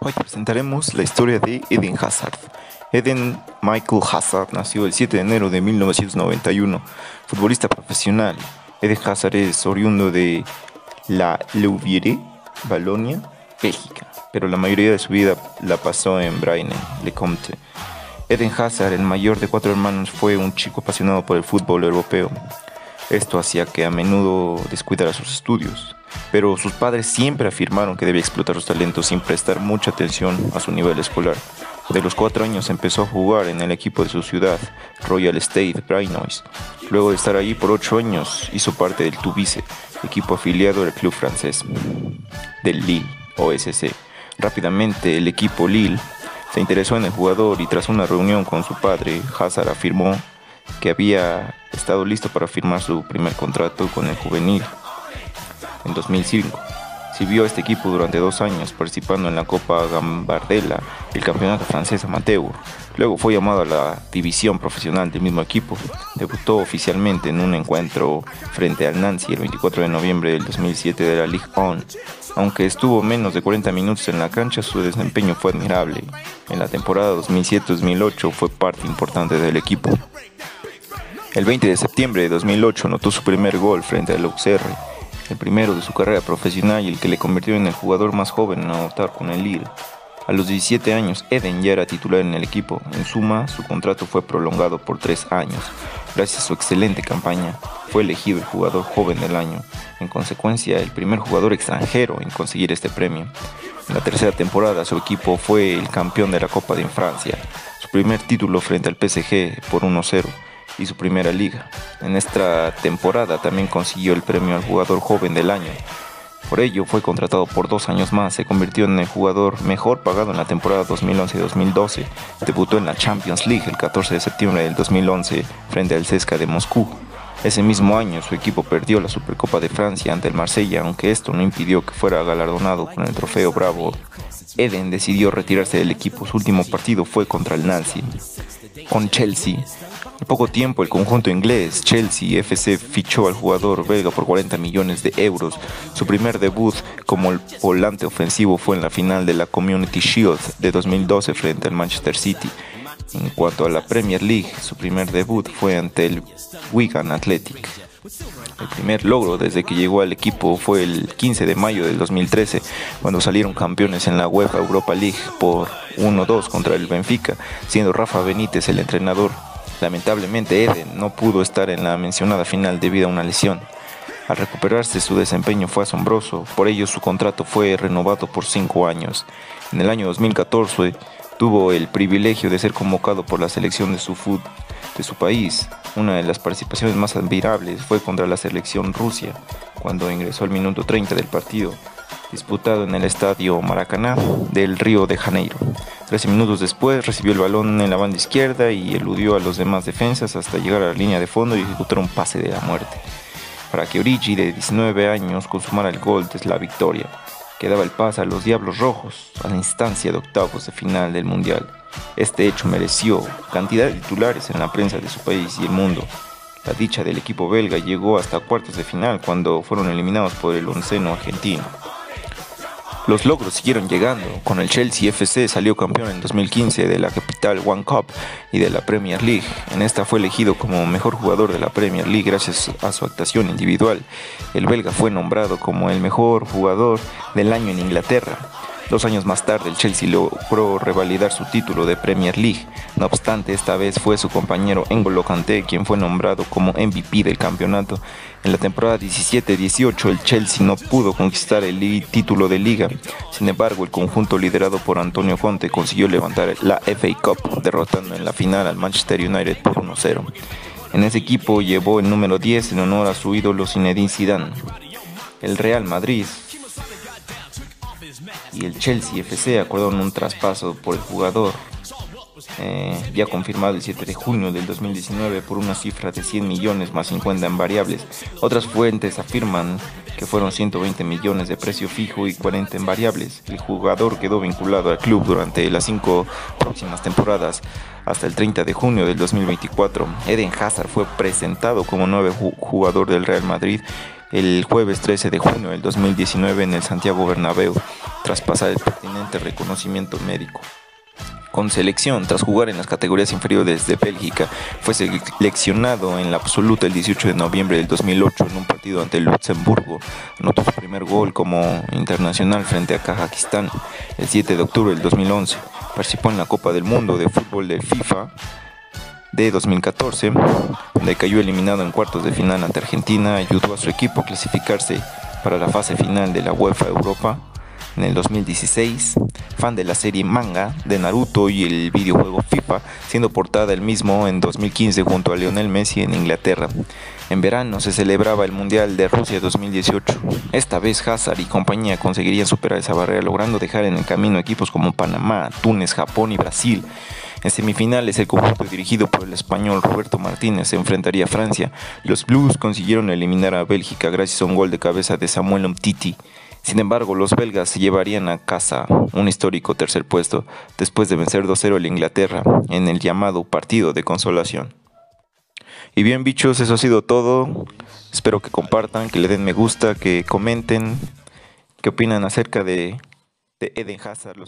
Hoy presentaremos la historia de Eden Hazard. Eden Michael Hazard nació el 7 de enero de 1991, futbolista profesional. Eden Hazard es oriundo de la Louviere, Balonia, Bélgica, pero la mayoría de su vida la pasó en Braine, Le Comte. Eden Hazard, el mayor de cuatro hermanos, fue un chico apasionado por el fútbol europeo. Esto hacía que a menudo descuidara sus estudios pero sus padres siempre afirmaron que debía explotar sus talentos sin prestar mucha atención a su nivel escolar. De los cuatro años empezó a jugar en el equipo de su ciudad, Royal State Brainois. Luego de estar allí por ocho años, hizo parte del Tubice, equipo afiliado del club francés, del Lille, OSC. Rápidamente el equipo Lille se interesó en el jugador y tras una reunión con su padre, Hazard afirmó que había estado listo para firmar su primer contrato con el juvenil en 2005. Sirvió a este equipo durante dos años participando en la Copa Gambardella, el campeonato francés amateur. Luego fue llamado a la división profesional del mismo equipo. Debutó oficialmente en un encuentro frente al Nancy el 24 de noviembre del 2007 de la Ligue 1. Aunque estuvo menos de 40 minutos en la cancha, su desempeño fue admirable. En la temporada 2007-2008 fue parte importante del equipo. El 20 de septiembre de 2008 anotó su primer gol frente al Auxerre el primero de su carrera profesional y el que le convirtió en el jugador más joven en anotar con el Lille. A los 17 años, Eden ya era titular en el equipo. En suma, su contrato fue prolongado por tres años. Gracias a su excelente campaña, fue elegido el jugador joven del año. En consecuencia, el primer jugador extranjero en conseguir este premio. En la tercera temporada, su equipo fue el campeón de la Copa de Francia. Su primer título frente al PSG por 1-0 y su primera liga. En esta temporada también consiguió el premio al jugador joven del año. Por ello fue contratado por dos años más, se convirtió en el jugador mejor pagado en la temporada 2011-2012. Debutó en la Champions League el 14 de septiembre del 2011 frente al CSKA de Moscú. Ese mismo año su equipo perdió la Supercopa de Francia ante el Marsella, aunque esto no impidió que fuera galardonado con el trofeo Bravo. Eden decidió retirarse del equipo, su último partido fue contra el Nancy. Con Chelsea, en poco tiempo, el conjunto inglés Chelsea FC fichó al jugador belga por 40 millones de euros. Su primer debut como volante ofensivo fue en la final de la Community Shield de 2012 frente al Manchester City. En cuanto a la Premier League, su primer debut fue ante el Wigan Athletic. El primer logro desde que llegó al equipo fue el 15 de mayo del 2013, cuando salieron campeones en la UEFA Europa League por 1-2 contra el Benfica, siendo Rafa Benítez el entrenador. Lamentablemente Eden no pudo estar en la mencionada final debido a una lesión. Al recuperarse su desempeño fue asombroso, por ello su contrato fue renovado por cinco años. En el año 2014 tuvo el privilegio de ser convocado por la selección de su, de su país. Una de las participaciones más admirables fue contra la selección Rusia, cuando ingresó al minuto 30 del partido disputado en el estadio Maracaná del Río de Janeiro. Trece minutos después recibió el balón en la banda izquierda y eludió a los demás defensas hasta llegar a la línea de fondo y ejecutar un pase de la muerte. Para que Origi, de 19 años, consumara el gol de la victoria, que daba el pase a los Diablos Rojos a la instancia de octavos de final del Mundial. Este hecho mereció cantidad de titulares en la prensa de su país y el mundo. La dicha del equipo belga llegó hasta cuartos de final cuando fueron eliminados por el onceno argentino. Los logros siguieron llegando. Con el Chelsea FC salió campeón en 2015 de la Capital One Cup y de la Premier League. En esta fue elegido como mejor jugador de la Premier League gracias a su actuación individual. El belga fue nombrado como el mejor jugador del año en Inglaterra. Dos años más tarde, el Chelsea logró revalidar su título de Premier League. No obstante, esta vez fue su compañero N'Golo Kanté quien fue nombrado como MVP del campeonato. En la temporada 17-18, el Chelsea no pudo conquistar el título de liga. Sin embargo, el conjunto liderado por Antonio Conte consiguió levantar la FA Cup, derrotando en la final al Manchester United por 1-0. En ese equipo llevó el número 10 en honor a su ídolo Zinedine Zidane. El Real Madrid y el Chelsea FC acordaron un traspaso por el jugador eh, ya confirmado el 7 de junio del 2019 por una cifra de 100 millones más 50 en variables. Otras fuentes afirman que fueron 120 millones de precio fijo y 40 en variables. El jugador quedó vinculado al club durante las cinco próximas temporadas hasta el 30 de junio del 2024. Eden Hazard fue presentado como nuevo jugador del Real Madrid el jueves 13 de junio del 2019 en el Santiago Bernabéu tras pasar el pertinente reconocimiento médico. Con selección, tras jugar en las categorías inferiores de Bélgica, fue seleccionado en la absoluta el 18 de noviembre del 2008 en un partido ante Luxemburgo. Anotó su primer gol como internacional frente a Kazajistán el 7 de octubre del 2011. Participó en la Copa del Mundo de Fútbol del FIFA de 2014, donde cayó eliminado en cuartos de final ante Argentina, ayudó a su equipo a clasificarse para la fase final de la UEFA Europa en el 2016, fan de la serie manga de Naruto y el videojuego FIFA, siendo portada el mismo en 2015 junto a Lionel Messi en Inglaterra. En verano se celebraba el Mundial de Rusia 2018. Esta vez Hazard y compañía conseguirían superar esa barrera logrando dejar en el camino equipos como Panamá, Túnez, Japón y Brasil. En semifinales, el conjunto dirigido por el español Roberto Martínez se enfrentaría a Francia. Los Blues consiguieron eliminar a Bélgica gracias a un gol de cabeza de Samuel Umtiti. Sin embargo, los belgas se llevarían a casa un histórico tercer puesto después de vencer 2-0 a Inglaterra en el llamado partido de consolación. Y bien, bichos, eso ha sido todo. Espero que compartan, que le den me gusta, que comenten, qué opinan acerca de, de Eden Hazard.